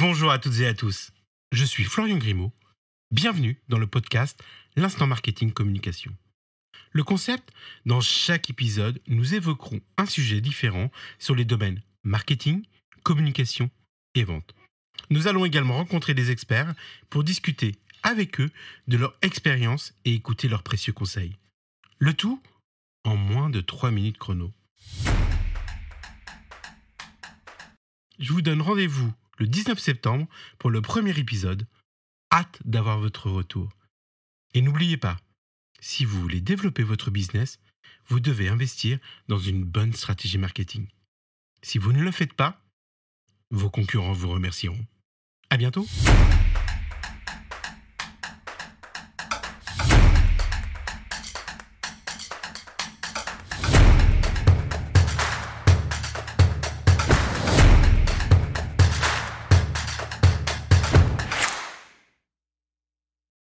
Bonjour à toutes et à tous. Je suis Florian Grimaud. Bienvenue dans le podcast L'instant marketing communication. Le concept, dans chaque épisode, nous évoquerons un sujet différent sur les domaines marketing, communication et vente. Nous allons également rencontrer des experts pour discuter avec eux de leur expérience et écouter leurs précieux conseils. Le tout en moins de 3 minutes chrono. Je vous donne rendez-vous le 19 septembre pour le premier épisode. Hâte d'avoir votre retour. Et n'oubliez pas, si vous voulez développer votre business, vous devez investir dans une bonne stratégie marketing. Si vous ne le faites pas, vos concurrents vous remercieront. À bientôt!